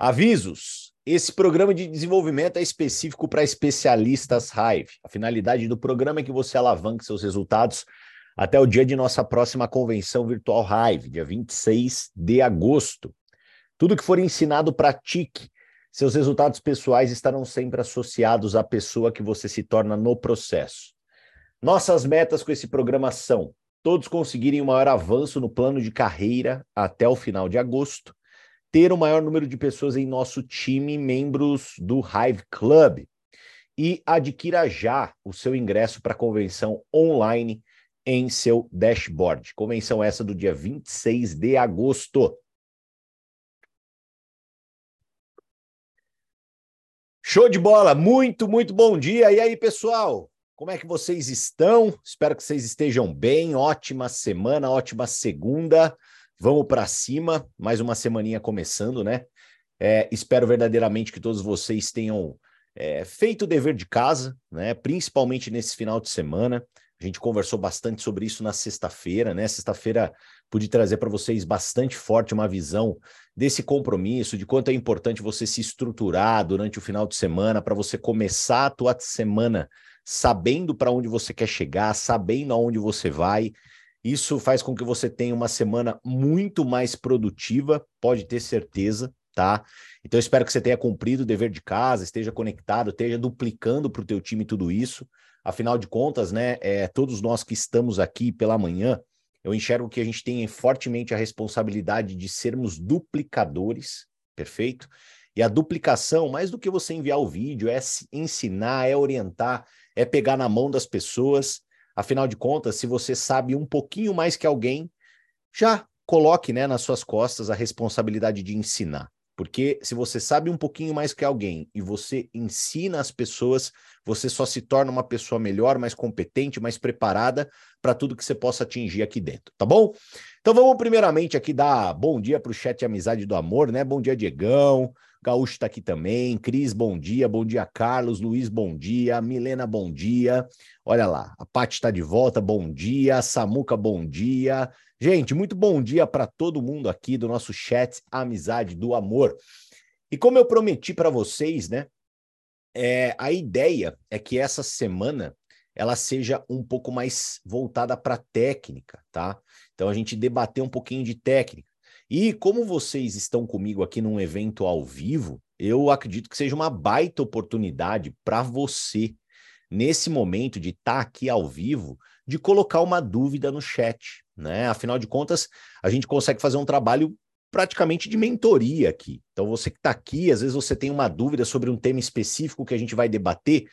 Avisos. Esse programa de desenvolvimento é específico para especialistas Hive. A finalidade do programa é que você alavanque seus resultados até o dia de nossa próxima convenção virtual Hive, dia 26 de agosto. Tudo que for ensinado, pratique. Seus resultados pessoais estarão sempre associados à pessoa que você se torna no processo. Nossas metas com esse programa são todos conseguirem o maior avanço no plano de carreira até o final de agosto, ter o maior número de pessoas em nosso time, membros do Hive Club. E adquira já o seu ingresso para a convenção online em seu dashboard. Convenção essa do dia 26 de agosto. Show de bola! Muito, muito bom dia. E aí, pessoal? Como é que vocês estão? Espero que vocês estejam bem. Ótima semana, ótima segunda. Vamos para cima, mais uma semaninha começando, né? É, espero verdadeiramente que todos vocês tenham é, feito o dever de casa, né? Principalmente nesse final de semana. A gente conversou bastante sobre isso na sexta-feira, né? Sexta-feira pude trazer para vocês bastante forte uma visão desse compromisso, de quanto é importante você se estruturar durante o final de semana para você começar a tua semana sabendo para onde você quer chegar, sabendo aonde você vai isso faz com que você tenha uma semana muito mais produtiva, pode ter certeza, tá? Então espero que você tenha cumprido o dever de casa, esteja conectado, esteja duplicando para o teu time tudo isso. Afinal de contas, né, é, todos nós que estamos aqui pela manhã, eu enxergo que a gente tem fortemente a responsabilidade de sermos duplicadores, perfeito? E a duplicação, mais do que você enviar o vídeo, é ensinar, é orientar, é pegar na mão das pessoas Afinal de contas, se você sabe um pouquinho mais que alguém, já coloque né, nas suas costas a responsabilidade de ensinar. Porque se você sabe um pouquinho mais que alguém e você ensina as pessoas, você só se torna uma pessoa melhor, mais competente, mais preparada para tudo que você possa atingir aqui dentro, tá bom? Então vamos primeiramente aqui dar bom dia para o chat Amizade do Amor, né? Bom dia, Diegão. Gaúcho está aqui também. Cris, bom dia. Bom dia, Carlos. Luiz, bom dia. Milena, bom dia. Olha lá, a Paty está de volta. Bom dia. Samuca, bom dia. Gente, muito bom dia para todo mundo aqui do nosso chat Amizade do Amor. E como eu prometi para vocês, né? É, a ideia é que essa semana ela seja um pouco mais voltada para técnica, tá? Então a gente debater um pouquinho de técnica. E como vocês estão comigo aqui num evento ao vivo, eu acredito que seja uma baita oportunidade para você, nesse momento de estar tá aqui ao vivo, de colocar uma dúvida no chat, né? Afinal de contas, a gente consegue fazer um trabalho praticamente de mentoria aqui. Então, você que está aqui, às vezes você tem uma dúvida sobre um tema específico que a gente vai debater,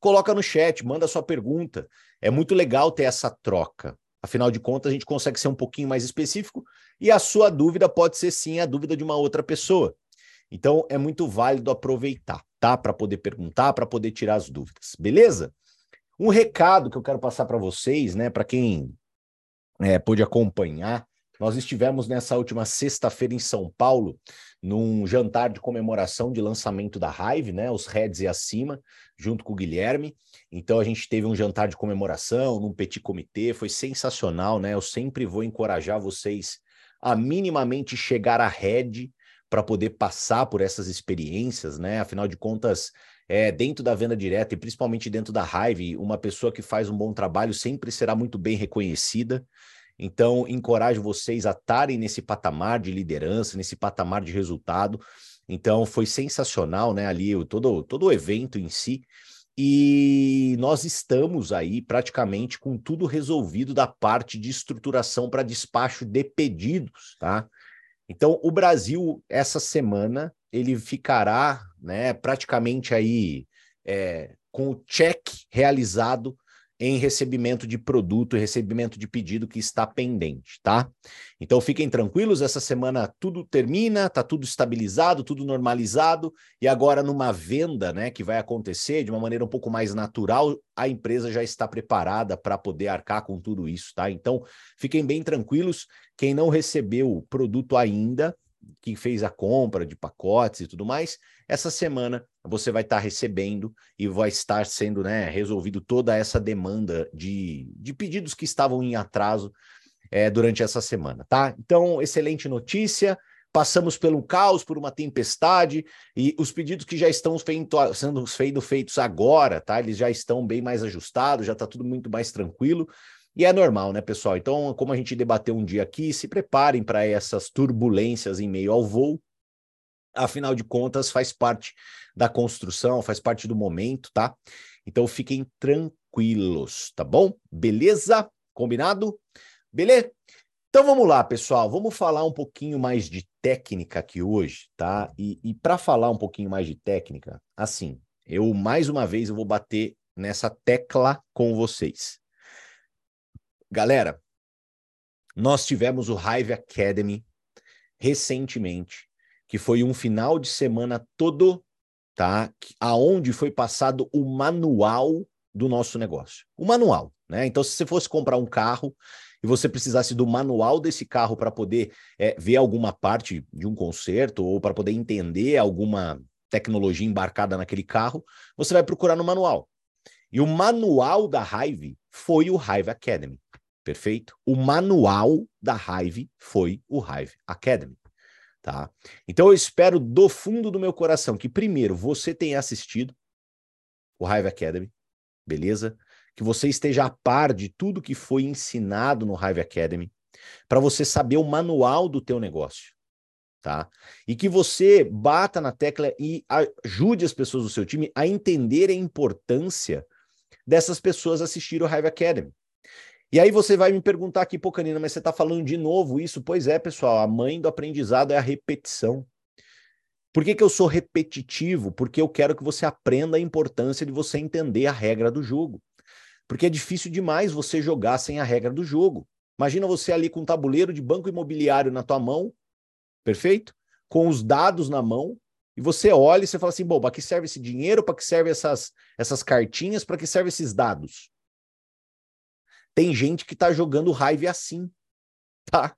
coloca no chat, manda sua pergunta. É muito legal ter essa troca. Afinal de contas, a gente consegue ser um pouquinho mais específico e a sua dúvida pode ser sim a dúvida de uma outra pessoa. Então é muito válido aproveitar, tá? Para poder perguntar, para poder tirar as dúvidas, beleza? Um recado que eu quero passar para vocês, né? Para quem é, pôde acompanhar, nós estivemos nessa última sexta-feira em São Paulo, num jantar de comemoração de lançamento da Hive, né? Os Reds e acima, junto com o Guilherme. Então a gente teve um jantar de comemoração num petit comitê, foi sensacional, né? Eu sempre vou encorajar vocês a minimamente chegar à Red para poder passar por essas experiências, né? Afinal de contas, é, dentro da venda direta e principalmente dentro da Hive, uma pessoa que faz um bom trabalho sempre será muito bem reconhecida. Então, encorajo vocês a estarem nesse patamar de liderança, nesse patamar de resultado. Então, foi sensacional, né? Ali, todo, todo o evento em si. E nós estamos aí praticamente com tudo resolvido da parte de estruturação para despacho de pedidos, tá? Então, o Brasil, essa semana, ele ficará né, praticamente aí é, com o check realizado em recebimento de produto recebimento de pedido que está pendente, tá? Então fiquem tranquilos, essa semana tudo termina, tá tudo estabilizado, tudo normalizado e agora numa venda, né, que vai acontecer de uma maneira um pouco mais natural, a empresa já está preparada para poder arcar com tudo isso, tá? Então fiquem bem tranquilos, quem não recebeu o produto ainda, que fez a compra de pacotes e tudo mais, essa semana você vai estar tá recebendo e vai estar sendo né, resolvido toda essa demanda de, de pedidos que estavam em atraso é, durante essa semana, tá? Então, excelente notícia. passamos pelo caos, por uma tempestade, e os pedidos que já estão feito, sendo feitos agora, tá? Eles já estão bem mais ajustados, já está tudo muito mais tranquilo. E é normal, né, pessoal? Então, como a gente debateu um dia aqui, se preparem para essas turbulências em meio ao voo. Afinal de contas, faz parte da construção, faz parte do momento, tá? Então, fiquem tranquilos, tá bom? Beleza? Combinado? Beleza? Então vamos lá, pessoal. Vamos falar um pouquinho mais de técnica aqui hoje, tá? E, e para falar um pouquinho mais de técnica, assim, eu mais uma vez eu vou bater nessa tecla com vocês. Galera, nós tivemos o Hive Academy recentemente, que foi um final de semana todo, tá? Aonde foi passado o manual do nosso negócio. O manual, né? Então, se você fosse comprar um carro e você precisasse do manual desse carro para poder é, ver alguma parte de um conserto ou para poder entender alguma tecnologia embarcada naquele carro, você vai procurar no manual. E o manual da Hive foi o Hive Academy. Perfeito? O manual da Hive foi o Hive Academy. Tá? Então eu espero do fundo do meu coração que primeiro você tenha assistido o Hive Academy, beleza? Que você esteja a par de tudo que foi ensinado no Hive Academy, para você saber o manual do teu negócio, tá? E que você bata na tecla e ajude as pessoas do seu time a entender a importância dessas pessoas assistir o Hive Academy. E aí você vai me perguntar aqui, pô, Canina, mas você está falando de novo isso? Pois é, pessoal, a mãe do aprendizado é a repetição. Por que, que eu sou repetitivo? Porque eu quero que você aprenda a importância de você entender a regra do jogo. Porque é difícil demais você jogar sem a regra do jogo. Imagina você ali com um tabuleiro de banco imobiliário na tua mão, perfeito? Com os dados na mão, e você olha e você fala assim: bom, para que serve esse dinheiro? Para que serve essas, essas cartinhas? Para que serve esses dados? Tem gente que tá jogando raiva assim, tá?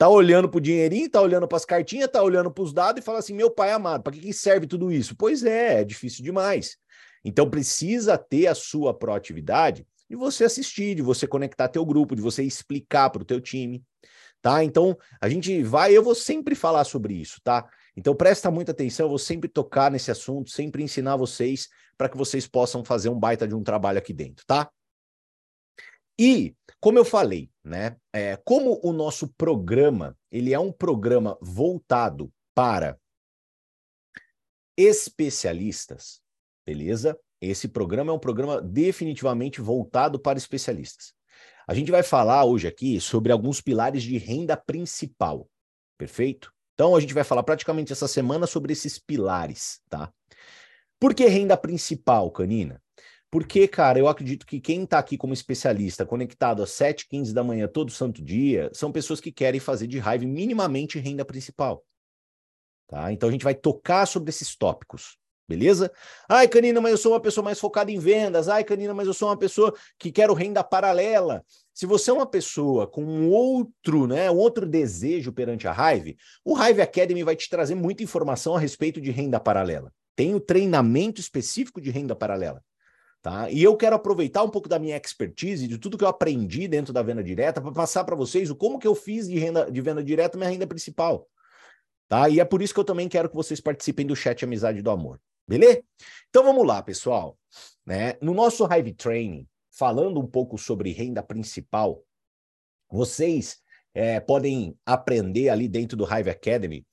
Tá olhando pro dinheirinho, tá olhando para as cartinhas, tá olhando para os dados e fala assim: meu pai amado, para que, que serve tudo isso? Pois é, é difícil demais. Então precisa ter a sua proatividade de você assistir, de você conectar teu grupo, de você explicar para o teu time, tá? Então a gente vai, eu vou sempre falar sobre isso, tá? Então presta muita atenção, eu vou sempre tocar nesse assunto, sempre ensinar vocês para que vocês possam fazer um baita de um trabalho aqui dentro, tá? E, como eu falei, né, é, como o nosso programa, ele é um programa voltado para especialistas, beleza? Esse programa é um programa definitivamente voltado para especialistas. A gente vai falar hoje aqui sobre alguns pilares de renda principal, perfeito? Então a gente vai falar praticamente essa semana sobre esses pilares, tá? Por que renda principal, Canina? Porque, cara, eu acredito que quem está aqui como especialista, conectado às 7, 15 da manhã todo santo dia, são pessoas que querem fazer de raiva minimamente renda principal. Tá? Então a gente vai tocar sobre esses tópicos. Beleza? Ai, Canina, mas eu sou uma pessoa mais focada em vendas. Ai, Canina, mas eu sou uma pessoa que quero renda paralela. Se você é uma pessoa com um outro, né, um outro desejo perante a Hive, o Hive Academy vai te trazer muita informação a respeito de renda paralela. Tem o treinamento específico de renda paralela. Tá? E eu quero aproveitar um pouco da minha expertise, de tudo que eu aprendi dentro da venda direta, para passar para vocês o como que eu fiz de, renda, de venda direta minha renda principal. Tá? E é por isso que eu também quero que vocês participem do chat Amizade do Amor. Beleza? Então vamos lá, pessoal. Né? No nosso Hive Training, falando um pouco sobre renda principal, vocês é, podem aprender ali dentro do Hive Academy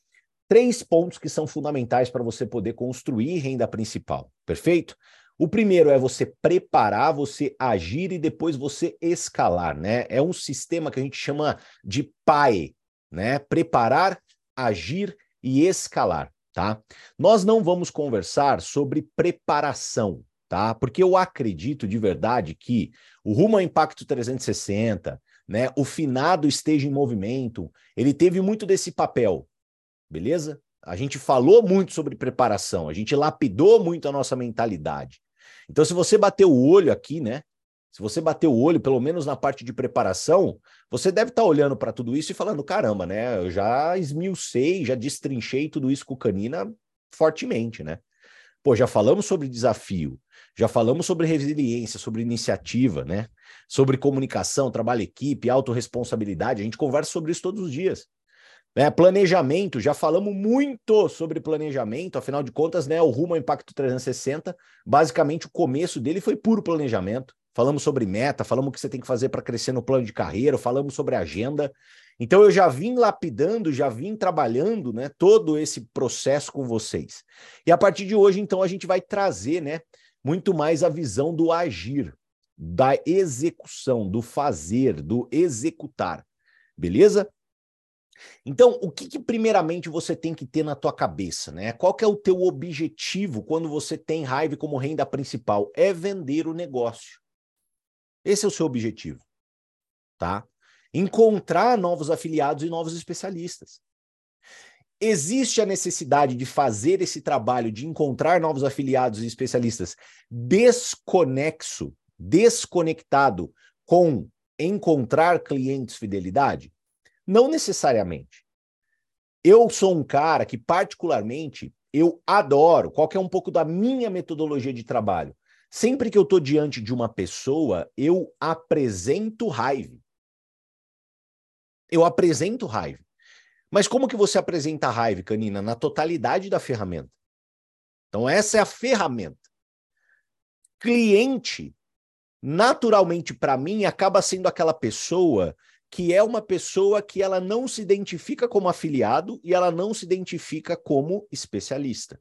três pontos que são fundamentais para você poder construir renda principal. Perfeito? O primeiro é você preparar, você agir e depois você escalar, né? É um sistema que a gente chama de PAE, né? Preparar, agir e escalar, tá? Nós não vamos conversar sobre preparação, tá? Porque eu acredito de verdade que o Rumo ao Impacto 360, né, o finado esteja em movimento, ele teve muito desse papel, beleza? A gente falou muito sobre preparação, a gente lapidou muito a nossa mentalidade. Então, se você bater o olho aqui, né? Se você bater o olho, pelo menos na parte de preparação, você deve estar tá olhando para tudo isso e falando: caramba, né? Eu já esmiucei, já destrinchei tudo isso com o Canina fortemente, né? Pô, já falamos sobre desafio, já falamos sobre resiliência, sobre iniciativa, né? Sobre comunicação, trabalho equipe, autorresponsabilidade. A gente conversa sobre isso todos os dias. É, planejamento, já falamos muito sobre planejamento, afinal de contas, né, o Rumo ao Impacto 360, basicamente o começo dele foi puro planejamento. Falamos sobre meta, falamos o que você tem que fazer para crescer no plano de carreira, falamos sobre agenda. Então eu já vim lapidando, já vim trabalhando, né, todo esse processo com vocês. E a partir de hoje, então, a gente vai trazer, né, muito mais a visão do agir, da execução, do fazer, do executar. Beleza? Então, o que, que, primeiramente você tem que ter na tua cabeça, né? Qual que é o teu objetivo quando você tem Hive como renda principal? É vender o negócio. Esse é o seu objetivo, tá? Encontrar novos afiliados e novos especialistas. Existe a necessidade de fazer esse trabalho de encontrar novos afiliados e especialistas desconexo, desconectado com encontrar clientes fidelidade? Não necessariamente. Eu sou um cara que, particularmente, eu adoro, qual é um pouco da minha metodologia de trabalho? Sempre que eu estou diante de uma pessoa, eu apresento raiva. Eu apresento raiva. Mas como que você apresenta raiva, Canina? Na totalidade da ferramenta. Então, essa é a ferramenta. Cliente, naturalmente, para mim, acaba sendo aquela pessoa que é uma pessoa que ela não se identifica como afiliado e ela não se identifica como especialista.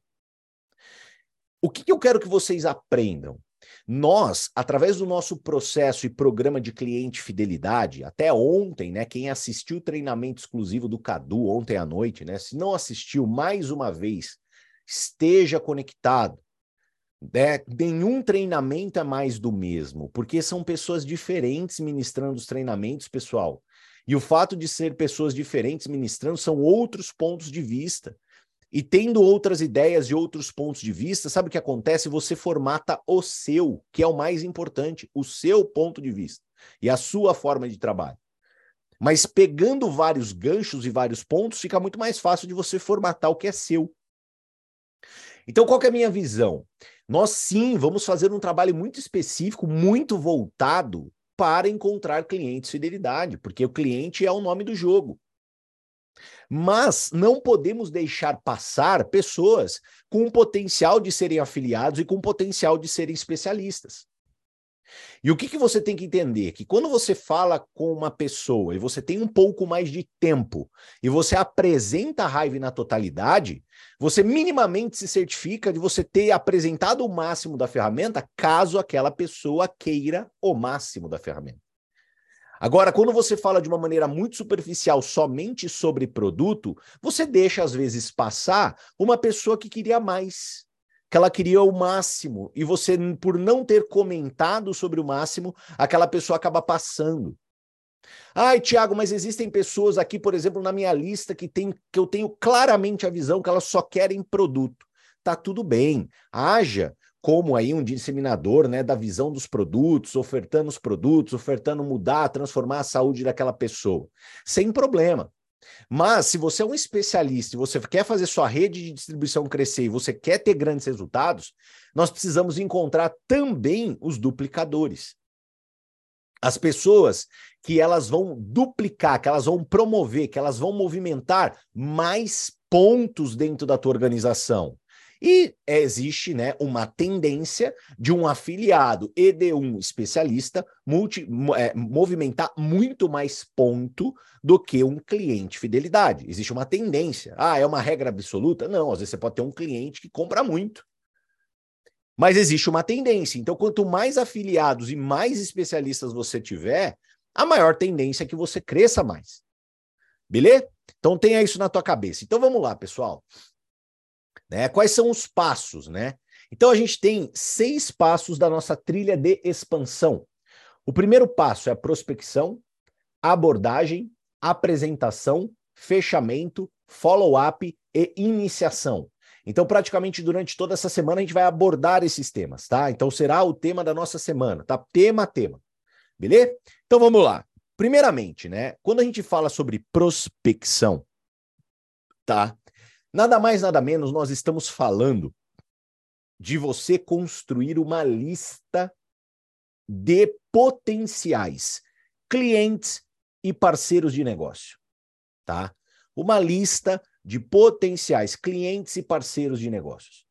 O que, que eu quero que vocês aprendam? Nós, através do nosso processo e programa de cliente fidelidade, até ontem, né? Quem assistiu o treinamento exclusivo do Cadu ontem à noite, né? Se não assistiu mais uma vez, esteja conectado. Né? Nenhum treinamento é mais do mesmo, porque são pessoas diferentes ministrando os treinamentos, pessoal. E o fato de ser pessoas diferentes ministrando são outros pontos de vista. E tendo outras ideias e outros pontos de vista, sabe o que acontece? Você formata o seu, que é o mais importante, o seu ponto de vista e a sua forma de trabalho. Mas pegando vários ganchos e vários pontos, fica muito mais fácil de você formatar o que é seu. Então, qual é a minha visão? Nós sim vamos fazer um trabalho muito específico, muito voltado para encontrar clientes fidelidade, porque o cliente é o nome do jogo. Mas não podemos deixar passar pessoas com potencial de serem afiliados e com potencial de serem especialistas. E o que, que você tem que entender? Que quando você fala com uma pessoa e você tem um pouco mais de tempo e você apresenta a raiva na totalidade, você minimamente se certifica de você ter apresentado o máximo da ferramenta, caso aquela pessoa queira o máximo da ferramenta. Agora, quando você fala de uma maneira muito superficial somente sobre produto, você deixa às vezes passar uma pessoa que queria mais que ela queria o máximo e você, por não ter comentado sobre o máximo, aquela pessoa acaba passando. Ai, Tiago, mas existem pessoas aqui, por exemplo, na minha lista que, tem, que eu tenho claramente a visão que elas só querem produto. Tá tudo bem. Haja como aí um disseminador né, da visão dos produtos, ofertando os produtos, ofertando mudar, transformar a saúde daquela pessoa. Sem problema. Mas se você é um especialista e você quer fazer sua rede de distribuição crescer e você quer ter grandes resultados, nós precisamos encontrar também os duplicadores. As pessoas que elas vão duplicar, que elas vão promover, que elas vão movimentar mais pontos dentro da tua organização. E existe né, uma tendência de um afiliado e de um especialista multi, é, movimentar muito mais ponto do que um cliente fidelidade. Existe uma tendência. Ah, é uma regra absoluta? Não, às vezes você pode ter um cliente que compra muito. Mas existe uma tendência. Então, quanto mais afiliados e mais especialistas você tiver, a maior tendência é que você cresça mais. Beleza? Então tenha isso na tua cabeça. Então vamos lá, pessoal. Né? Quais são os passos, né? Então a gente tem seis passos da nossa trilha de expansão. O primeiro passo é a prospecção, abordagem, apresentação, fechamento, follow-up e iniciação. Então, praticamente durante toda essa semana a gente vai abordar esses temas, tá? Então será o tema da nossa semana, tá? Tema a tema. Beleza? Então vamos lá. Primeiramente, né? Quando a gente fala sobre prospecção, tá? Nada mais, nada menos, nós estamos falando de você construir uma lista de potenciais clientes e parceiros de negócio, tá? uma lista de potenciais clientes e parceiros de negócios.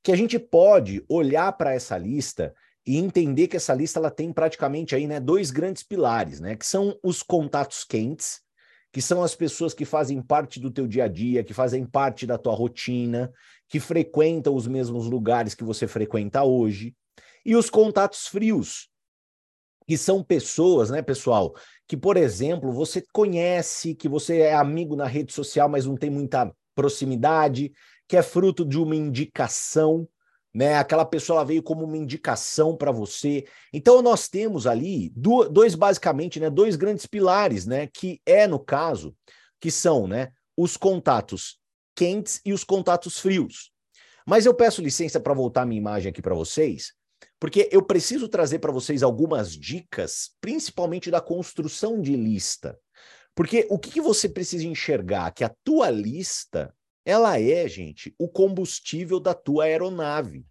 Que a gente pode olhar para essa lista e entender que essa lista ela tem praticamente aí, né, dois grandes pilares, né, que são os contatos quentes, que são as pessoas que fazem parte do teu dia a dia, que fazem parte da tua rotina, que frequentam os mesmos lugares que você frequenta hoje, e os contatos frios, que são pessoas, né, pessoal, que, por exemplo, você conhece, que você é amigo na rede social, mas não tem muita proximidade, que é fruto de uma indicação, né? Aquela pessoa veio como uma indicação para você. Então nós temos ali dois basicamente, né, dois grandes pilares, né, que é no caso que são, né, os contatos quentes e os contatos frios. Mas eu peço licença para voltar minha imagem aqui para vocês, porque eu preciso trazer para vocês algumas dicas, principalmente da construção de lista. Porque o que, que você precisa enxergar? Que a tua lista ela é, gente, o combustível da tua aeronave.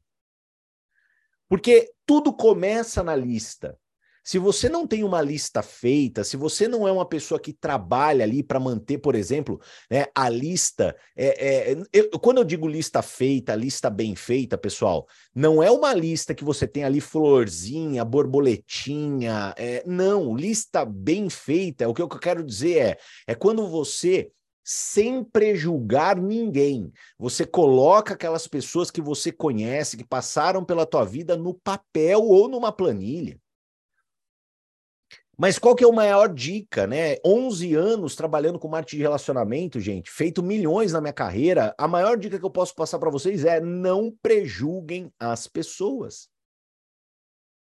Porque tudo começa na lista. Se você não tem uma lista feita, se você não é uma pessoa que trabalha ali para manter, por exemplo, né, a lista. É, é, eu, quando eu digo lista feita, lista bem feita, pessoal, não é uma lista que você tem ali florzinha, borboletinha. É, não, lista bem feita, o que eu quero dizer é, é quando você sem prejulgar ninguém. Você coloca aquelas pessoas que você conhece, que passaram pela tua vida no papel ou numa planilha. Mas qual que é a maior dica, né? 11 anos trabalhando com marketing de relacionamento, gente, feito milhões na minha carreira. A maior dica que eu posso passar para vocês é não prejulguem as pessoas.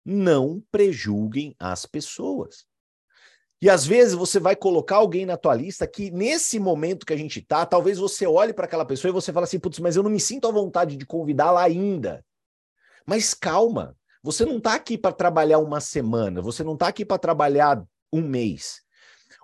Não prejulguem as pessoas. E às vezes você vai colocar alguém na tua lista que nesse momento que a gente tá, talvez você olhe para aquela pessoa e você fala assim, putz, mas eu não me sinto à vontade de convidá-la ainda. Mas calma, você não está aqui para trabalhar uma semana, você não está aqui para trabalhar um mês.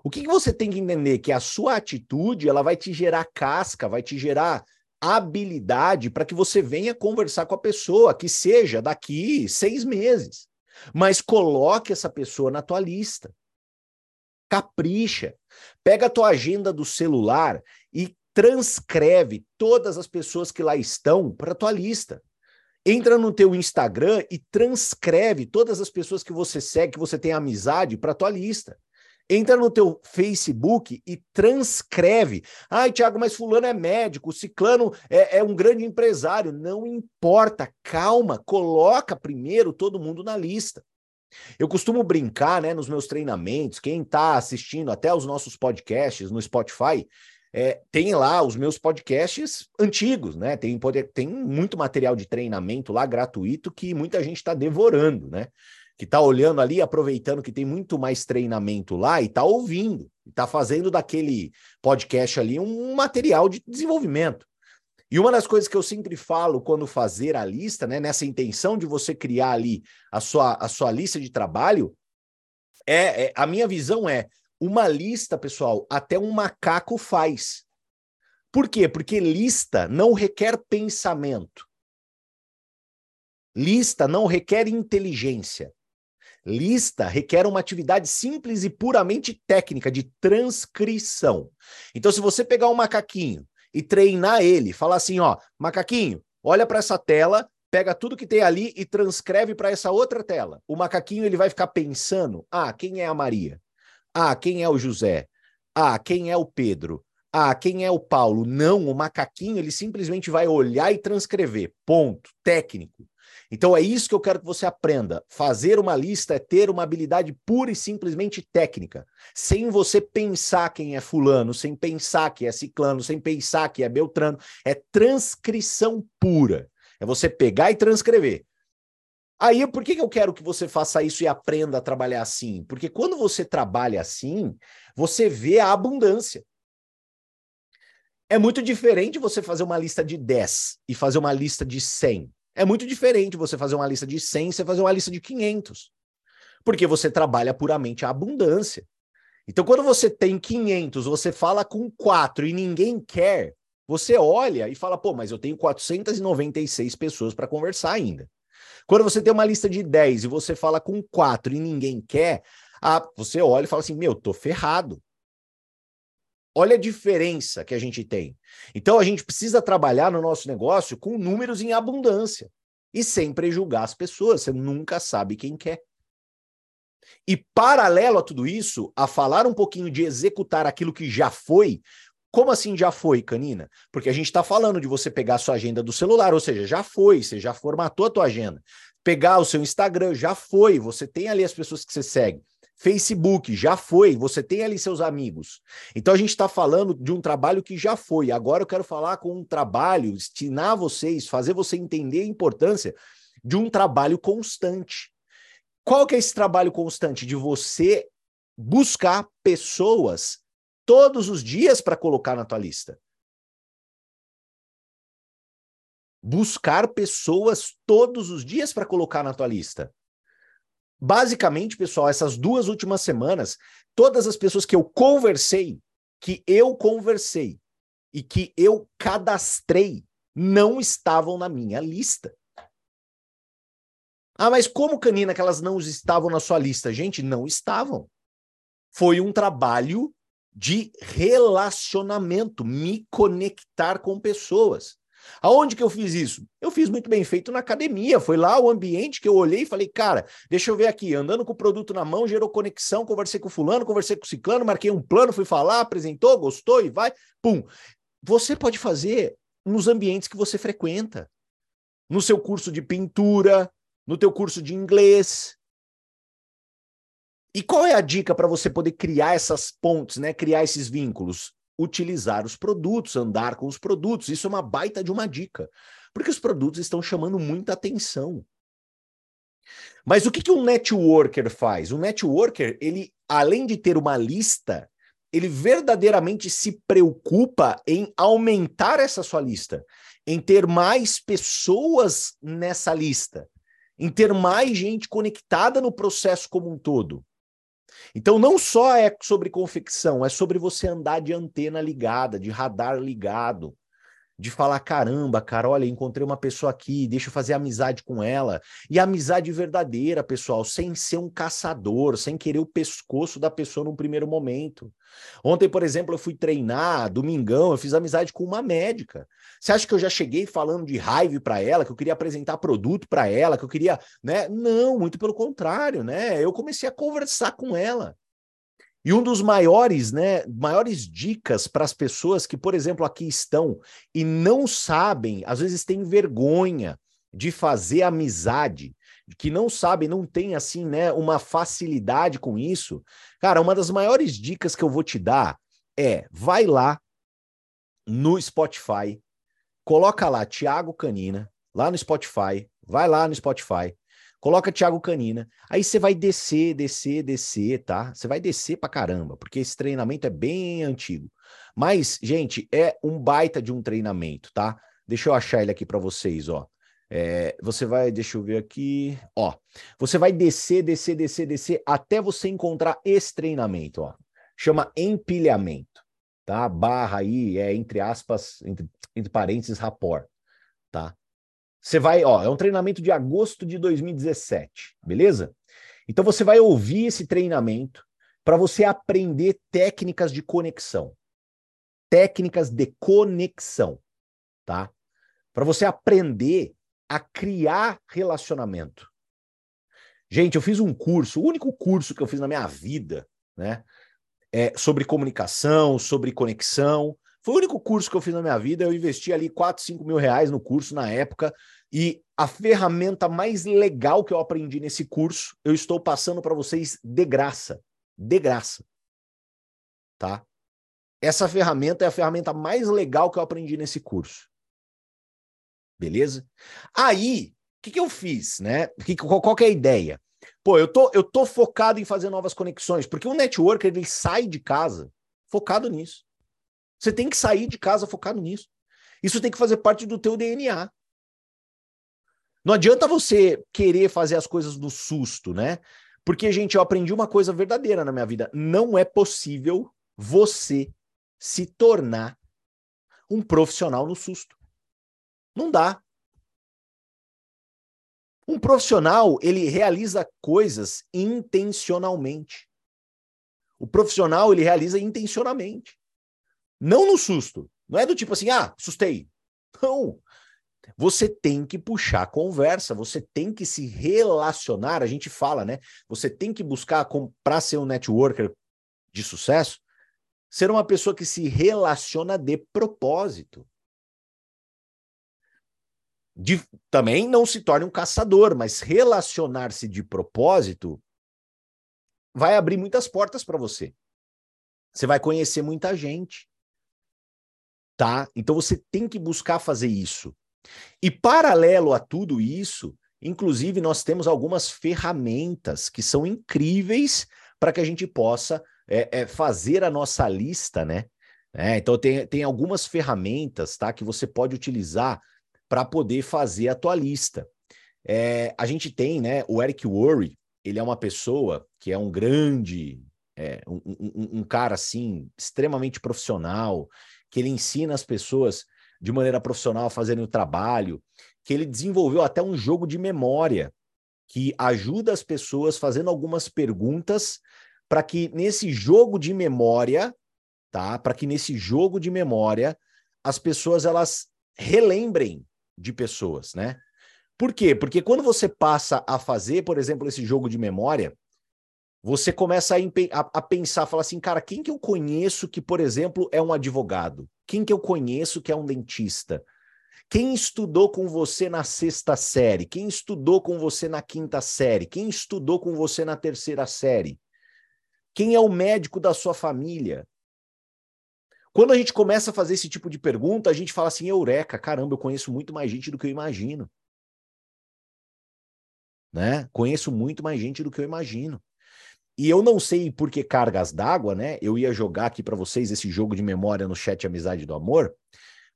O que, que você tem que entender? Que a sua atitude ela vai te gerar casca, vai te gerar habilidade para que você venha conversar com a pessoa, que seja daqui seis meses. Mas coloque essa pessoa na tua lista. Capricha. Pega a tua agenda do celular e transcreve todas as pessoas que lá estão para a tua lista. Entra no teu Instagram e transcreve todas as pessoas que você segue, que você tem amizade para a tua lista. Entra no teu Facebook e transcreve. Ai, Tiago, mas fulano é médico, ciclano é, é um grande empresário. Não importa, calma, coloca primeiro todo mundo na lista. Eu costumo brincar, né, nos meus treinamentos, quem está assistindo até os nossos podcasts no Spotify, é, tem lá os meus podcasts antigos, né? Tem, tem muito material de treinamento lá gratuito que muita gente está devorando, né? Que está olhando ali, aproveitando que tem muito mais treinamento lá e está ouvindo, está fazendo daquele podcast ali um material de desenvolvimento. E uma das coisas que eu sempre falo quando fazer a lista, né, nessa intenção de você criar ali a sua, a sua lista de trabalho, é, é a minha visão é uma lista, pessoal, até um macaco faz. Por quê? Porque lista não requer pensamento. Lista não requer inteligência. Lista requer uma atividade simples e puramente técnica de transcrição. Então, se você pegar um macaquinho e treinar ele. Falar assim, ó, macaquinho, olha para essa tela, pega tudo que tem ali e transcreve para essa outra tela. O macaquinho ele vai ficar pensando: ah, quem é a Maria? Ah, quem é o José? Ah, quem é o Pedro? Ah, quem é o Paulo? Não, o macaquinho ele simplesmente vai olhar e transcrever. Ponto. Técnico. Então é isso que eu quero que você aprenda. Fazer uma lista é ter uma habilidade pura e simplesmente técnica, sem você pensar quem é fulano, sem pensar que é ciclano, sem pensar que é beltrano, é transcrição pura. É você pegar e transcrever. Aí, por que, que eu quero que você faça isso e aprenda a trabalhar assim? Porque quando você trabalha assim, você vê a abundância. É muito diferente você fazer uma lista de 10 e fazer uma lista de 100. É muito diferente você fazer uma lista de 100 e você fazer uma lista de 500. Porque você trabalha puramente a abundância. Então, quando você tem 500, você fala com 4 e ninguém quer, você olha e fala, pô, mas eu tenho 496 pessoas para conversar ainda. Quando você tem uma lista de 10 e você fala com 4 e ninguém quer, ah, você olha e fala assim, meu, tô ferrado. Olha a diferença que a gente tem. Então a gente precisa trabalhar no nosso negócio com números em abundância e sem prejulgar as pessoas. Você nunca sabe quem quer. E paralelo a tudo isso, a falar um pouquinho de executar aquilo que já foi. Como assim já foi, Canina? Porque a gente está falando de você pegar a sua agenda do celular, ou seja, já foi, você já formatou a tua agenda. Pegar o seu Instagram, já foi, você tem ali as pessoas que você segue. Facebook, já foi, você tem ali seus amigos. Então a gente está falando de um trabalho que já foi. Agora eu quero falar com um trabalho, ensinar vocês, fazer você entender a importância de um trabalho constante. Qual que é esse trabalho constante? De você buscar pessoas todos os dias para colocar na tua lista. Buscar pessoas todos os dias para colocar na tua lista. Basicamente, pessoal, essas duas últimas semanas, todas as pessoas que eu conversei, que eu conversei e que eu cadastrei, não estavam na minha lista. Ah, mas como, Canina, que elas não estavam na sua lista? Gente, não estavam. Foi um trabalho de relacionamento, me conectar com pessoas. Aonde que eu fiz isso? Eu fiz muito bem feito na academia. Foi lá o ambiente que eu olhei e falei, cara, deixa eu ver aqui. Andando com o produto na mão, gerou conexão, conversei com fulano, conversei com o ciclano, marquei um plano, fui falar, apresentou, gostou e vai, pum. Você pode fazer nos ambientes que você frequenta. No seu curso de pintura, no teu curso de inglês. E qual é a dica para você poder criar essas pontes, né? Criar esses vínculos? Utilizar os produtos, andar com os produtos. Isso é uma baita de uma dica, porque os produtos estão chamando muita atenção. Mas o que, que um networker faz? Um networker, ele, além de ter uma lista, ele verdadeiramente se preocupa em aumentar essa sua lista, em ter mais pessoas nessa lista em ter mais gente conectada no processo como um todo. Então, não só é sobre confecção, é sobre você andar de antena ligada, de radar ligado, de falar: caramba, cara, olha, encontrei uma pessoa aqui, deixa eu fazer amizade com ela. E amizade verdadeira, pessoal, sem ser um caçador, sem querer o pescoço da pessoa num primeiro momento. Ontem, por exemplo, eu fui treinar, domingão, eu fiz amizade com uma médica. Você acha que eu já cheguei falando de raiva para ela, que eu queria apresentar produto para ela, que eu queria, né? Não, muito pelo contrário, né? Eu comecei a conversar com ela. E um dos maiores, né, maiores dicas para as pessoas que, por exemplo, aqui estão e não sabem, às vezes têm vergonha de fazer amizade, que não sabem, não tem assim, né, uma facilidade com isso. Cara, uma das maiores dicas que eu vou te dar é: vai lá no Spotify, coloca lá Thiago Canina, lá no Spotify, vai lá no Spotify, Coloca Thiago Canina. Aí você vai descer, descer, descer, tá? Você vai descer pra caramba, porque esse treinamento é bem antigo. Mas, gente, é um baita de um treinamento, tá? Deixa eu achar ele aqui para vocês, ó. É, você vai, deixa eu ver aqui, ó. Você vai descer, descer, descer, descer até você encontrar esse treinamento, ó. Chama empilhamento, tá? Barra aí é entre aspas, entre, entre parênteses, rapport, tá? Você vai, ó, é um treinamento de agosto de 2017, beleza? Então você vai ouvir esse treinamento para você aprender técnicas de conexão. Técnicas de conexão, tá? Para você aprender a criar relacionamento. Gente, eu fiz um curso, o único curso que eu fiz na minha vida, né? É sobre comunicação, sobre conexão. Foi o único curso que eu fiz na minha vida. Eu investi ali 4, 5 mil reais no curso na época. E a ferramenta mais legal que eu aprendi nesse curso, eu estou passando para vocês de graça. De graça. Tá? Essa ferramenta é a ferramenta mais legal que eu aprendi nesse curso. Beleza? Aí, o que, que eu fiz, né? Que, qual, qual que é a ideia? Pô, eu tô, eu tô focado em fazer novas conexões, porque o networker ele sai de casa focado nisso. Você tem que sair de casa focado nisso. Isso tem que fazer parte do teu DNA. Não adianta você querer fazer as coisas no susto, né? Porque, gente, eu aprendi uma coisa verdadeira na minha vida. Não é possível você se tornar um profissional no susto. Não dá. Um profissional, ele realiza coisas intencionalmente. O profissional, ele realiza intencionalmente. Não no susto. Não é do tipo assim, ah, assustei. Não. Você tem que puxar a conversa, você tem que se relacionar. A gente fala, né? Você tem que buscar, para ser um networker de sucesso, ser uma pessoa que se relaciona de propósito. De, também não se torne um caçador, mas relacionar-se de propósito vai abrir muitas portas para você. Você vai conhecer muita gente. Tá? Então você tem que buscar fazer isso. E paralelo a tudo isso, inclusive nós temos algumas ferramentas que são incríveis para que a gente possa é, é, fazer a nossa lista, né? É, então tem, tem algumas ferramentas, tá, que você pode utilizar para poder fazer a tua lista. É, a gente tem, né, o Eric Worre, ele é uma pessoa que é um grande, é, um, um, um, cara assim, extremamente profissional, que ele ensina as pessoas de maneira profissional a fazerem o trabalho, que ele desenvolveu até um jogo de memória que ajuda as pessoas fazendo algumas perguntas para que nesse jogo de memória, tá? Para que nesse jogo de memória as pessoas elas relembrem de pessoas, né? Por quê? Porque quando você passa a fazer, por exemplo, esse jogo de memória, você começa a, a, pensar, falar assim, cara, quem que eu conheço que, por exemplo, é um advogado? Quem que eu conheço que é um dentista? Quem estudou com você na sexta série? Quem estudou com você na quinta série? Quem estudou com você na terceira série? Quem é o médico da sua família? Quando a gente começa a fazer esse tipo de pergunta, a gente fala assim: Eureka, caramba, eu conheço muito mais gente do que eu imagino. Né? Conheço muito mais gente do que eu imagino. E eu não sei por que cargas d'água, né? Eu ia jogar aqui para vocês esse jogo de memória no chat Amizade do Amor,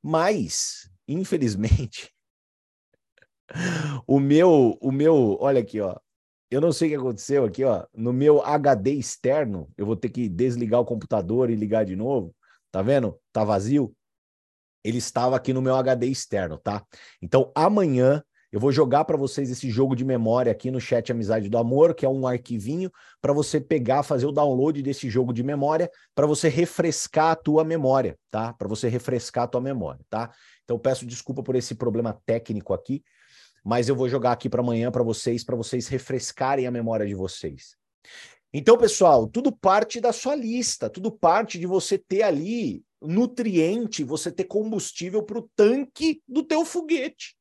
mas, infelizmente, o meu, o meu, olha aqui, ó. Eu não sei o que aconteceu aqui, ó. No meu HD externo, eu vou ter que desligar o computador e ligar de novo. Tá vendo? Tá vazio. Ele estava aqui no meu HD externo, tá? Então amanhã eu vou jogar para vocês esse jogo de memória aqui no chat Amizade do Amor, que é um arquivinho para você pegar, fazer o download desse jogo de memória, para você refrescar a tua memória, tá? Para você refrescar a tua memória, tá? Então peço desculpa por esse problema técnico aqui, mas eu vou jogar aqui para amanhã para vocês, para vocês refrescarem a memória de vocês. Então, pessoal, tudo parte da sua lista, tudo parte de você ter ali nutriente, você ter combustível para o tanque do teu foguete.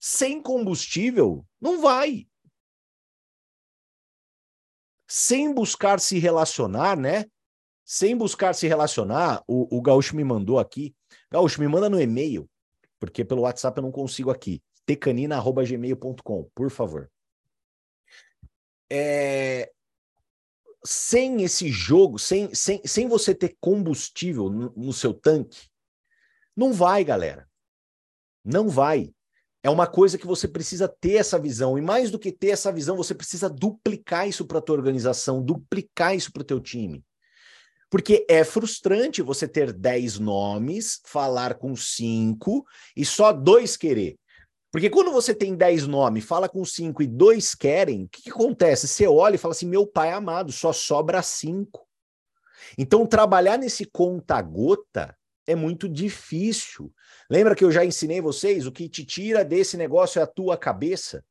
Sem combustível, não vai. Sem buscar se relacionar, né? Sem buscar se relacionar, o, o Gaúcho me mandou aqui. Gaúcho, me manda no e-mail, porque pelo WhatsApp eu não consigo aqui. tecanina.gmail.com, por favor. É, sem esse jogo, sem, sem, sem você ter combustível no, no seu tanque, não vai, galera. Não vai. É uma coisa que você precisa ter essa visão. E mais do que ter essa visão, você precisa duplicar isso para a tua organização, duplicar isso para o teu time. Porque é frustrante você ter 10 nomes, falar com cinco e só dois querer. Porque quando você tem 10 nomes, fala com cinco e dois querem, o que, que, acontece? Você olha e fala assim: meu pai amado, só sobra cinco. Então, trabalhar nesse conta-gota é muito difícil. Lembra que eu já ensinei vocês? O que te tira desse negócio é a tua cabeça.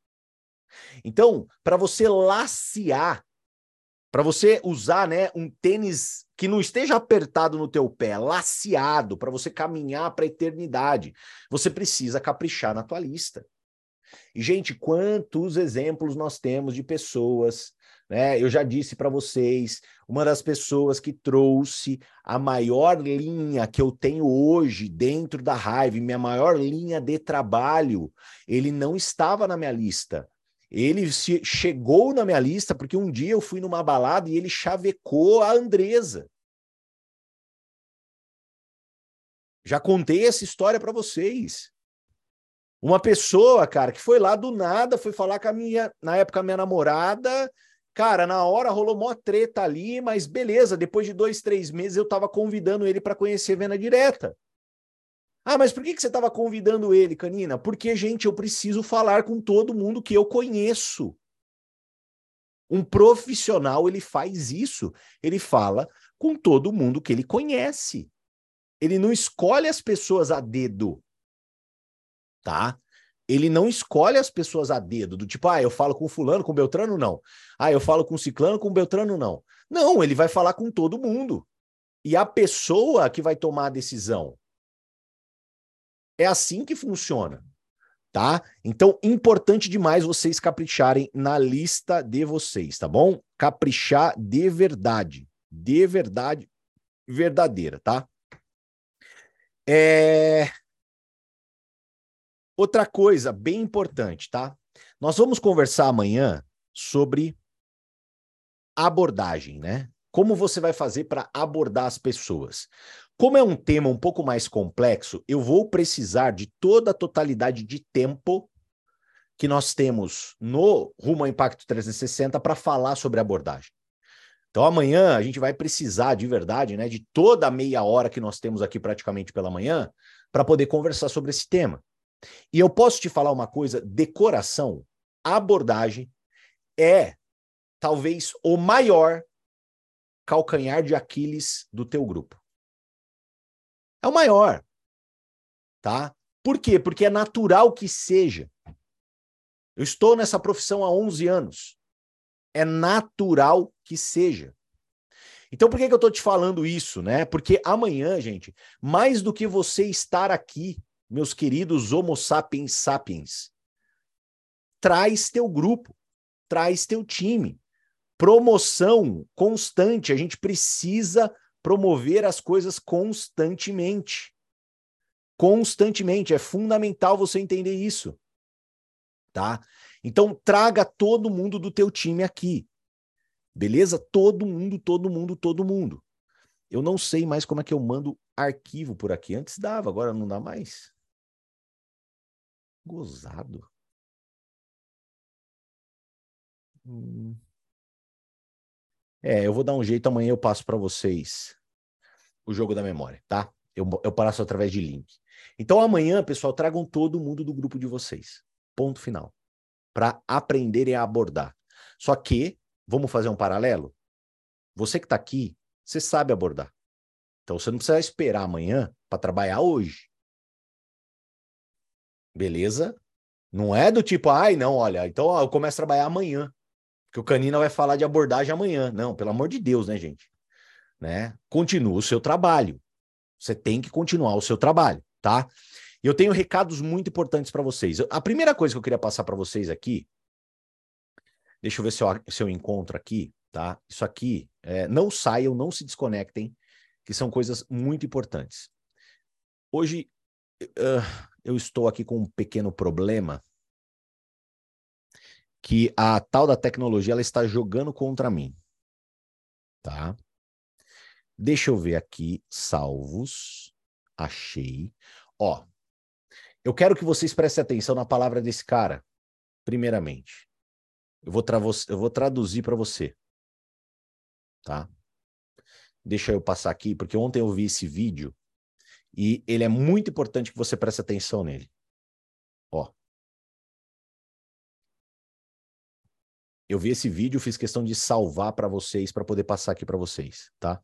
Então, para você lacear, para você usar né, um tênis que não esteja apertado no teu pé, laceado, para você caminhar para a eternidade. Você precisa caprichar na tua lista. E, gente, quantos exemplos nós temos de pessoas, né? Eu já disse para vocês, uma das pessoas que trouxe a maior linha que eu tenho hoje dentro da Raiva, minha maior linha de trabalho, ele não estava na minha lista. Ele se, chegou na minha lista porque um dia eu fui numa balada e ele chavecou a Andresa. Já contei essa história para vocês. Uma pessoa, cara, que foi lá do nada, foi falar com a minha, na época, minha namorada. Cara, na hora rolou mó treta ali, mas beleza, depois de dois, três meses eu tava convidando ele para conhecer venda direta. Ah, mas por que, que você estava convidando ele, Canina? Porque, gente, eu preciso falar com todo mundo que eu conheço. Um profissional, ele faz isso. Ele fala com todo mundo que ele conhece. Ele não escolhe as pessoas a dedo. Tá? Ele não escolhe as pessoas a dedo, do tipo, ah, eu falo com fulano, com Beltrano, não. Ah, eu falo com ciclano, com Beltrano, não. Não, ele vai falar com todo mundo. E a pessoa que vai tomar a decisão. É assim que funciona tá? Então, importante demais vocês capricharem na lista de vocês, tá bom? Caprichar de verdade, de verdade verdadeira, tá? É... Outra coisa bem importante, tá? Nós vamos conversar amanhã sobre abordagem, né? Como você vai fazer para abordar as pessoas? Como é um tema um pouco mais complexo, eu vou precisar de toda a totalidade de tempo que nós temos no Rumo ao Impacto 360 para falar sobre abordagem. Então amanhã a gente vai precisar de verdade, né, de toda a meia hora que nós temos aqui praticamente pela manhã para poder conversar sobre esse tema. E eu posso te falar uma coisa, decoração, abordagem é talvez o maior calcanhar de Aquiles do teu grupo. É o maior. Tá? Por quê? Porque é natural que seja. Eu estou nessa profissão há 11 anos. É natural que seja. Então, por que, que eu estou te falando isso, né? Porque amanhã, gente, mais do que você estar aqui, meus queridos Homo sapiens sapiens, traz teu grupo, traz teu time. Promoção constante, a gente precisa promover as coisas constantemente. Constantemente, é fundamental você entender isso. Tá? Então traga todo mundo do teu time aqui. Beleza? Todo mundo, todo mundo, todo mundo. Eu não sei mais como é que eu mando arquivo por aqui. Antes dava, agora não dá mais. Gozado. Hum. É, eu vou dar um jeito, amanhã eu passo para vocês o jogo da memória, tá? Eu, eu passo através de link. Então amanhã, pessoal, tragam todo mundo do grupo de vocês. Ponto final. Para aprenderem a abordar. Só que, vamos fazer um paralelo? Você que está aqui, você sabe abordar. Então você não precisa esperar amanhã para trabalhar hoje. Beleza? Não é do tipo, ai, não, olha, então eu começo a trabalhar amanhã. Porque o Canina vai falar de abordagem amanhã. Não, pelo amor de Deus, né, gente? Né? Continua o seu trabalho. Você tem que continuar o seu trabalho, tá? E eu tenho recados muito importantes para vocês. A primeira coisa que eu queria passar para vocês aqui, deixa eu ver se eu, se eu encontro aqui, tá? Isso aqui, é, não saiam, não se desconectem, que são coisas muito importantes. Hoje uh, eu estou aqui com um pequeno problema que a tal da tecnologia ela está jogando contra mim. Tá? Deixa eu ver aqui, salvos. Achei. Ó, eu quero que vocês prestem atenção na palavra desse cara, primeiramente. Eu vou, eu vou traduzir para você. Tá? Deixa eu passar aqui, porque ontem eu vi esse vídeo e ele é muito importante que você preste atenção nele. Ó. Eu vi esse vídeo, fiz questão de salvar para vocês, para poder passar aqui para vocês, tá?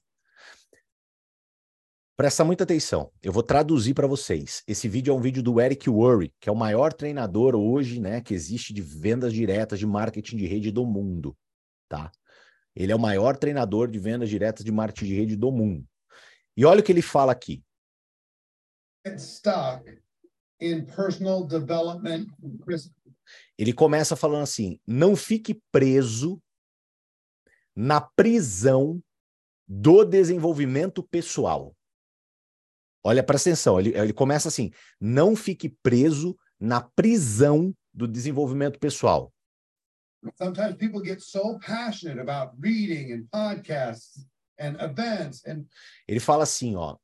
Presta muita atenção. Eu vou traduzir para vocês. Esse vídeo é um vídeo do Eric Worre, que é o maior treinador hoje, né, que existe de vendas diretas de marketing de rede do mundo, tá? Ele é o maior treinador de vendas diretas de marketing de rede do mundo. E olha o que ele fala aqui. Stock in personal development ele começa falando assim: não fique preso na prisão do desenvolvimento pessoal. Olha, presta atenção, ele, ele começa assim: não fique preso na prisão do desenvolvimento pessoal. Sometimes people get so passionate about reading and podcasts and events and Ele fala assim, ó.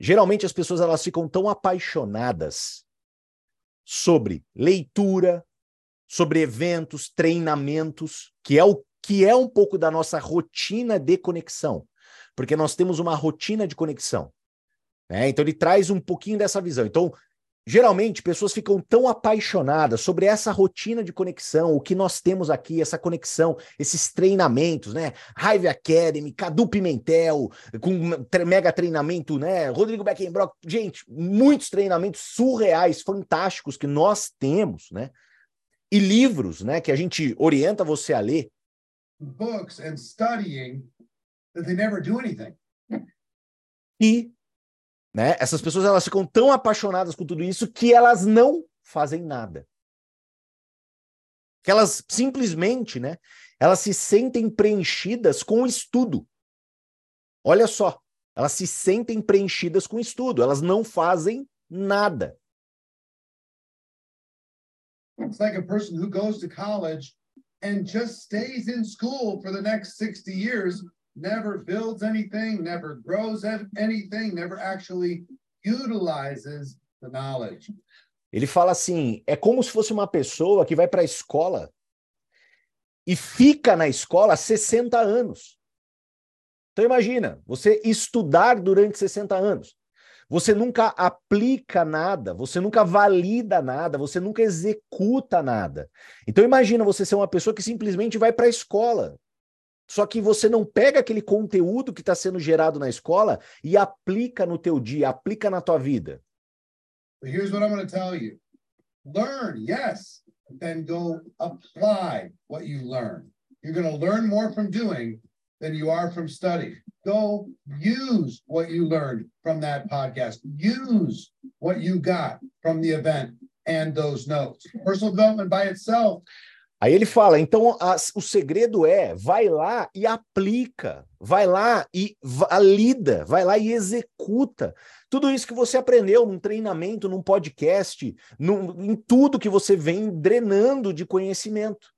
Geralmente as pessoas elas ficam tão apaixonadas sobre leitura, sobre eventos, treinamentos, que é o que é um pouco da nossa rotina de conexão, porque nós temos uma rotina de conexão. Né? Então ele traz um pouquinho dessa visão. Então, Geralmente, pessoas ficam tão apaixonadas sobre essa rotina de conexão, o que nós temos aqui, essa conexão, esses treinamentos, né? Hive Academy, Cadu Pimentel, com mega treinamento, né? Rodrigo Beckenbrock, gente, muitos treinamentos surreais, fantásticos que nós temos, né? E livros, né, que a gente orienta você a ler. Books and studying that they never do anything. E né? Essas pessoas elas ficam tão apaixonadas com tudo isso que elas não fazem nada. Que elas simplesmente, né, elas se sentem preenchidas com o estudo. Olha só, elas se sentem preenchidas com o estudo, elas não fazem nada. It's like a person who goes to college and just stays in school for the next 60 years never builds anything, never grows anything, never actually utilizes the knowledge. Ele fala assim: é como se fosse uma pessoa que vai para a escola e fica na escola 60 anos. Então imagina, você estudar durante 60 anos. Você nunca aplica nada, você nunca valida nada, você nunca executa nada. Então imagina você ser uma pessoa que simplesmente vai para a escola, só que você não pega aquele conteúdo que está sendo gerado na escola e aplica no teu dia, aplica na tua vida. Here's what I'm going to tell you. Learn, yes, then go apply what you learn. You're going to learn more from doing than you are from studying. Go use what you learned from that podcast. Use what you got from the event and those notes. Personal development by itself Aí ele fala, então a, o segredo é, vai lá e aplica, vai lá e valida, vai lá e executa. Tudo isso que você aprendeu num treinamento, num podcast, num, em tudo que você vem drenando de conhecimento.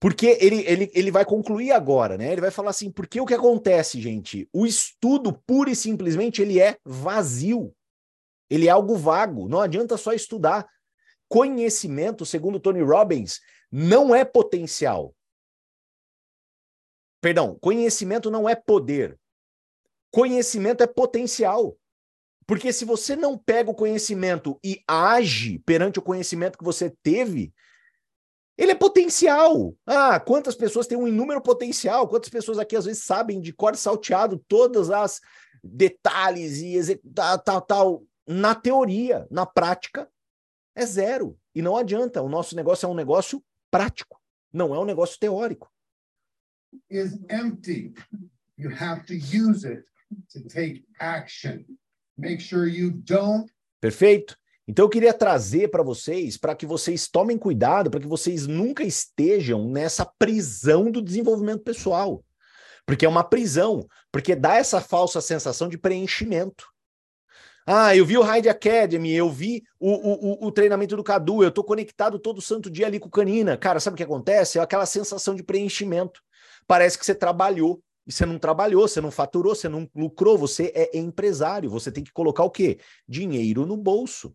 Porque ele, ele, ele vai concluir agora, né? Ele vai falar assim, porque o que acontece, gente? O estudo, pura e simplesmente, ele é vazio. Ele é algo vago. Não adianta só estudar. Conhecimento, segundo Tony Robbins, não é potencial. Perdão, conhecimento não é poder. Conhecimento é potencial. Porque se você não pega o conhecimento e age perante o conhecimento que você teve, ele é potencial. Ah, quantas pessoas têm um inúmero potencial? Quantas pessoas aqui às vezes sabem de cor salteado todas as detalhes e executar tal, tal, na teoria, na prática, é zero. E não adianta, o nosso negócio é um negócio prático, não é um negócio teórico. Is empty. You have to use it to take action. Make sure you don't. Perfeito. Então eu queria trazer para vocês, para que vocês tomem cuidado, para que vocês nunca estejam nessa prisão do desenvolvimento pessoal. Porque é uma prisão, porque dá essa falsa sensação de preenchimento. Ah, eu vi o Hyde Academy, eu vi o, o, o, treinamento do Cadu, eu tô conectado todo santo dia ali com o Canina. Cara, sabe o que acontece? É aquela sensação de preenchimento. Parece que você trabalhou, e você não trabalhou, você não faturou, você não lucrou, você é empresário, você tem que colocar o quê? Dinheiro no bolso.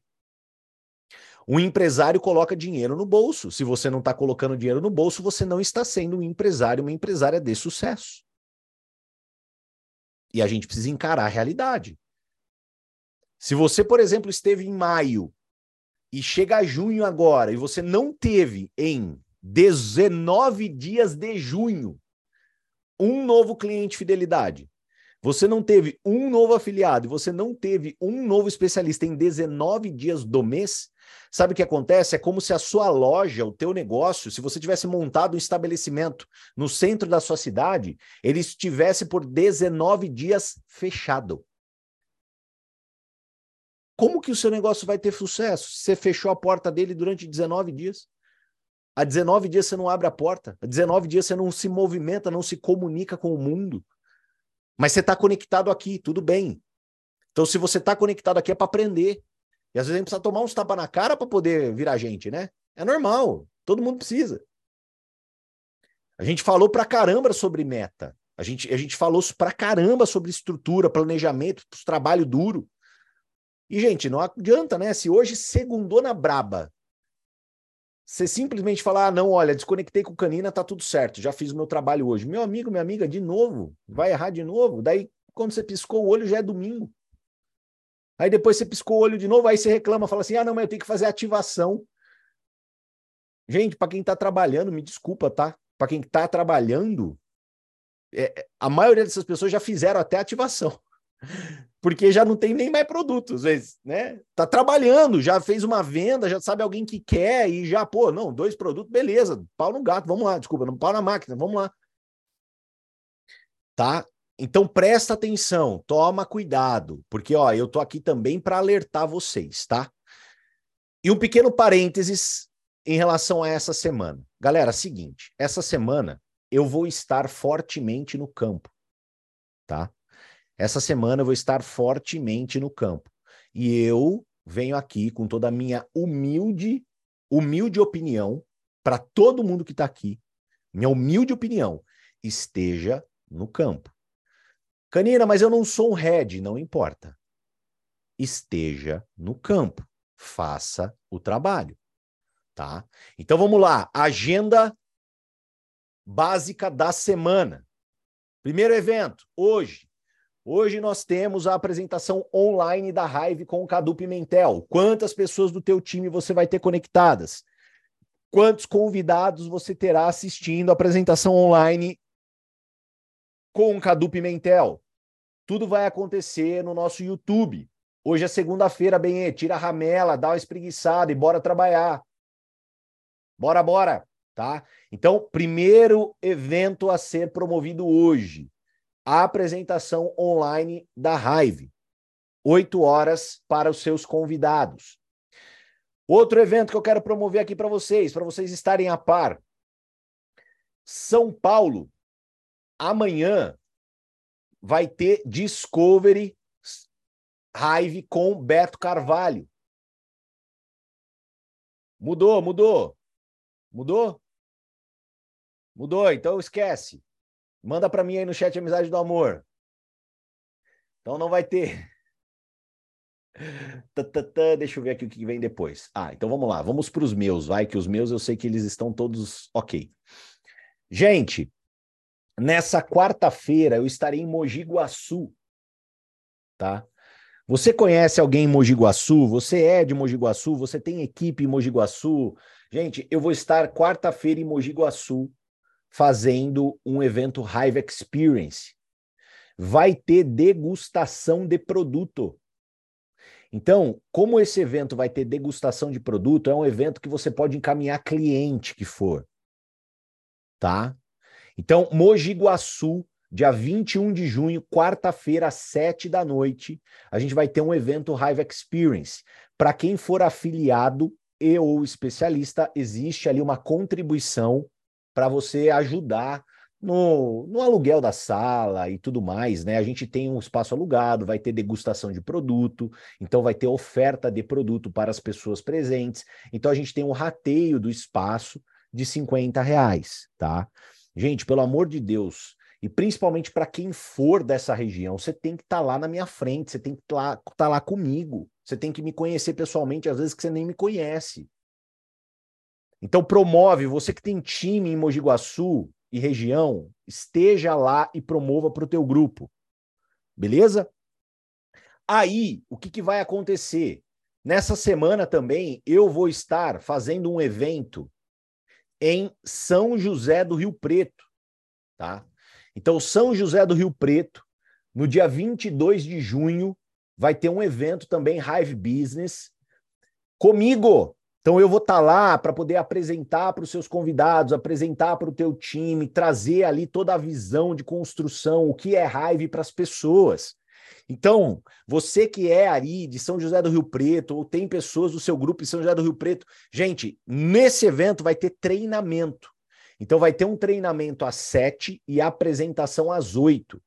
Um empresário coloca dinheiro no bolso. Se você não está colocando dinheiro no bolso, você não está sendo um empresário, uma empresária de sucesso. E a gente precisa encarar a realidade. Se você, por exemplo, esteve em maio e chega a junho agora e você não teve em 19 dias de junho um novo cliente fidelidade, você não teve um novo afiliado e você não teve um novo especialista em 19 dias do mês, sabe o que acontece? É como se a sua loja, o teu negócio, se você tivesse montado um estabelecimento no centro da sua cidade, ele estivesse por 19 dias fechado. Como que o seu negócio vai ter sucesso se você fechou a porta dele durante 19 dias? Há 19 dias você não abre a porta, há 19 dias você não se movimenta, não se comunica com o mundo. Mas você está conectado aqui, tudo bem. Então, se você está conectado aqui, é para aprender. E às vezes a gente precisa tomar uns tapas na cara para poder virar gente, né? É normal, todo mundo precisa. A gente falou pra caramba sobre meta. A gente, a gente falou pra caramba sobre estrutura, planejamento, trabalho duro. E, gente, não adianta, né? Se hoje segundou na braba, você simplesmente falar, ah, não, olha, desconectei com canina, tá tudo certo, já fiz o meu trabalho hoje. Meu amigo, minha amiga, de novo, vai errar de novo. Daí, quando você piscou o olho, já é domingo. Aí depois você piscou o olho de novo, aí você reclama, fala assim: ah, não, mas eu tenho que fazer ativação. Gente, para quem está trabalhando, me desculpa, tá? Para quem está trabalhando, é, a maioria dessas pessoas já fizeram até ativação. Porque já não tem nem mais produto, às vezes, né? Tá trabalhando, já fez uma venda, já sabe alguém que quer e já, pô, não, dois produtos, beleza, pau no gato, vamos lá, desculpa, não pau na máquina, vamos lá. Tá? Então presta atenção, toma cuidado, porque ó, eu tô aqui também para alertar vocês, tá? E um pequeno parênteses em relação a essa semana. Galera, seguinte, essa semana eu vou estar fortemente no campo, tá? Essa semana eu vou estar fortemente no campo. E eu venho aqui com toda a minha humilde, humilde opinião para todo mundo que está aqui. Minha humilde opinião, esteja no campo. Canina, mas eu não sou um head, não importa. Esteja no campo, faça o trabalho, tá? Então vamos lá, agenda básica da semana. Primeiro evento, hoje. Hoje nós temos a apresentação online da Hive com o Cadu Pimentel. Quantas pessoas do teu time você vai ter conectadas? Quantos convidados você terá assistindo a apresentação online com o Cadu Pimentel? Tudo vai acontecer no nosso YouTube. Hoje é segunda-feira, bem, tira a ramela, dá uma espreguiçada e bora trabalhar. Bora, bora tá? Então, primeiro evento a ser promovido hoje, a apresentação online da Hive. Oito horas para os seus convidados. Outro evento que eu quero promover aqui para vocês, para vocês estarem a par. São Paulo, amanhã vai ter Discovery Hive com Beto Carvalho. Mudou, mudou. Mudou? Mudou, então esquece. Manda para mim aí no chat Amizade do Amor. Então não vai ter. Deixa eu ver aqui o que vem depois. Ah, então vamos lá. Vamos para os meus, vai, que os meus eu sei que eles estão todos ok. Gente, nessa quarta-feira eu estarei em Mogi Guaçu, tá? Você conhece alguém em Mogi Guaçu? Você é de Mogi Guaçu? Você tem equipe em Mogi Guaçu? Gente, eu vou estar quarta-feira em Mogi Guaçu fazendo um evento Hive Experience. Vai ter degustação de produto. Então, como esse evento vai ter degustação de produto, é um evento que você pode encaminhar cliente que for. Tá? Então, Mogi Guaçu, dia 21 de junho, quarta-feira, às 7 da noite, a gente vai ter um evento Hive Experience. Para quem for afiliado e ou especialista, existe ali uma contribuição para você ajudar no, no, aluguel da sala e tudo mais, né? A gente tem um espaço alugado, vai ter degustação de produto, então vai ter oferta de produto para as pessoas presentes. Então a gente tem um rateio do espaço de 50 reais, tá? Gente, pelo amor de Deus, e principalmente para quem for dessa região, você tem que estar tá lá na minha frente, você tem que estar tá, tá lá comigo, você tem que me conhecer pessoalmente, às vezes que você nem me conhece. Então promove, você que tem time em Mogi Guaçu e região, esteja lá e promova para o teu grupo. Beleza? Aí, o que, que vai acontecer? Nessa semana também eu vou estar fazendo um evento em São José do Rio Preto, tá? Então, São José do Rio Preto, no dia 22 de junho, vai ter um evento também Hive Business comigo, então eu vou estar tá lá para poder apresentar para os seus convidados, apresentar para o teu time, trazer ali toda a visão de construção, o que é raiva para as pessoas. Então, você que é aí de São José do Rio Preto, ou tem pessoas do seu grupo em São José do Rio Preto, gente, nesse evento vai ter treinamento. Então, vai ter um treinamento às sete e a apresentação às oito.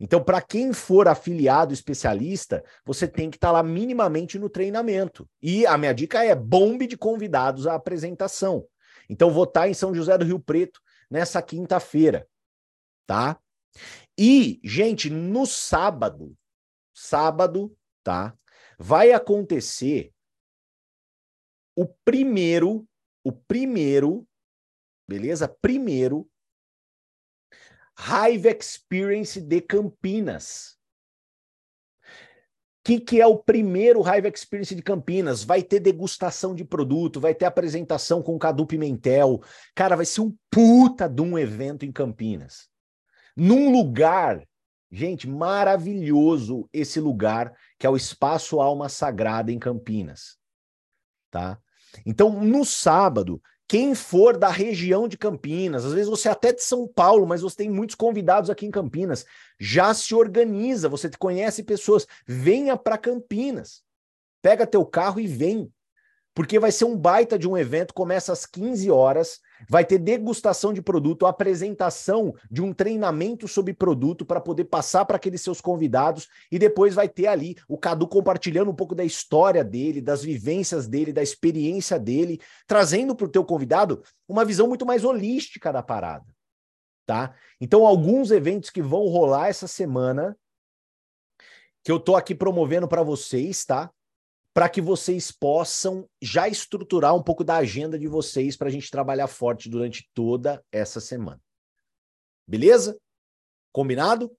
Então, para quem for afiliado especialista, você tem que estar tá lá minimamente no treinamento. E a minha dica é bombe de convidados à apresentação. Então, vou estar tá em São José do Rio Preto nessa quinta-feira, tá? E, gente, no sábado, sábado, tá? Vai acontecer o primeiro, o primeiro, beleza? Primeiro Hive Experience de Campinas. que, que é o primeiro Hive Experience de Campinas? Vai ter degustação de produto, vai ter apresentação com o Cadu Pimentel. Cara, vai ser um puta de um evento em Campinas. Num lugar, gente, maravilhoso esse lugar, que é o Espaço Alma Sagrada em Campinas. Tá? Então, no sábado, quem for da região de Campinas, às vezes você é até de São Paulo, mas você tem muitos convidados aqui em Campinas, já se organiza, você conhece pessoas, venha para Campinas. Pega teu carro e vem porque vai ser um baita de um evento, começa às 15 horas, vai ter degustação de produto, apresentação de um treinamento sobre produto para poder passar para aqueles seus convidados e depois vai ter ali o Cadu compartilhando um pouco da história dele, das vivências dele, da experiência dele, trazendo para o teu convidado uma visão muito mais holística da parada, tá? Então alguns eventos que vão rolar essa semana que eu tô aqui promovendo para vocês, tá? Para que vocês possam já estruturar um pouco da agenda de vocês para a gente trabalhar forte durante toda essa semana. Beleza? Combinado?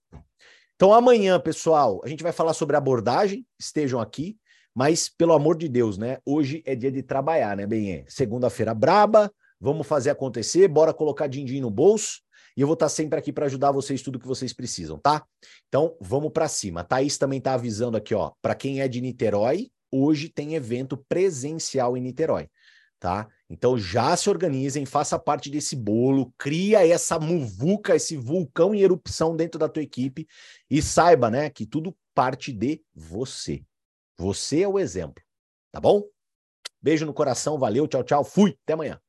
Então, amanhã, pessoal, a gente vai falar sobre abordagem, estejam aqui, mas pelo amor de Deus, né? Hoje é dia de trabalhar, né? É segunda-feira braba, vamos fazer acontecer, bora colocar din-din no bolso. E eu vou estar sempre aqui para ajudar vocês tudo que vocês precisam, tá? Então, vamos para cima. A Thaís também está avisando aqui, ó, para quem é de Niterói, hoje tem evento presencial em Niterói, tá? Então já se organizem, faça parte desse bolo, cria essa muvuca, esse vulcão em erupção dentro da tua equipe e saiba, né, que tudo parte de você. Você é o exemplo, tá bom? Beijo no coração, valeu, tchau, tchau, fui, até amanhã.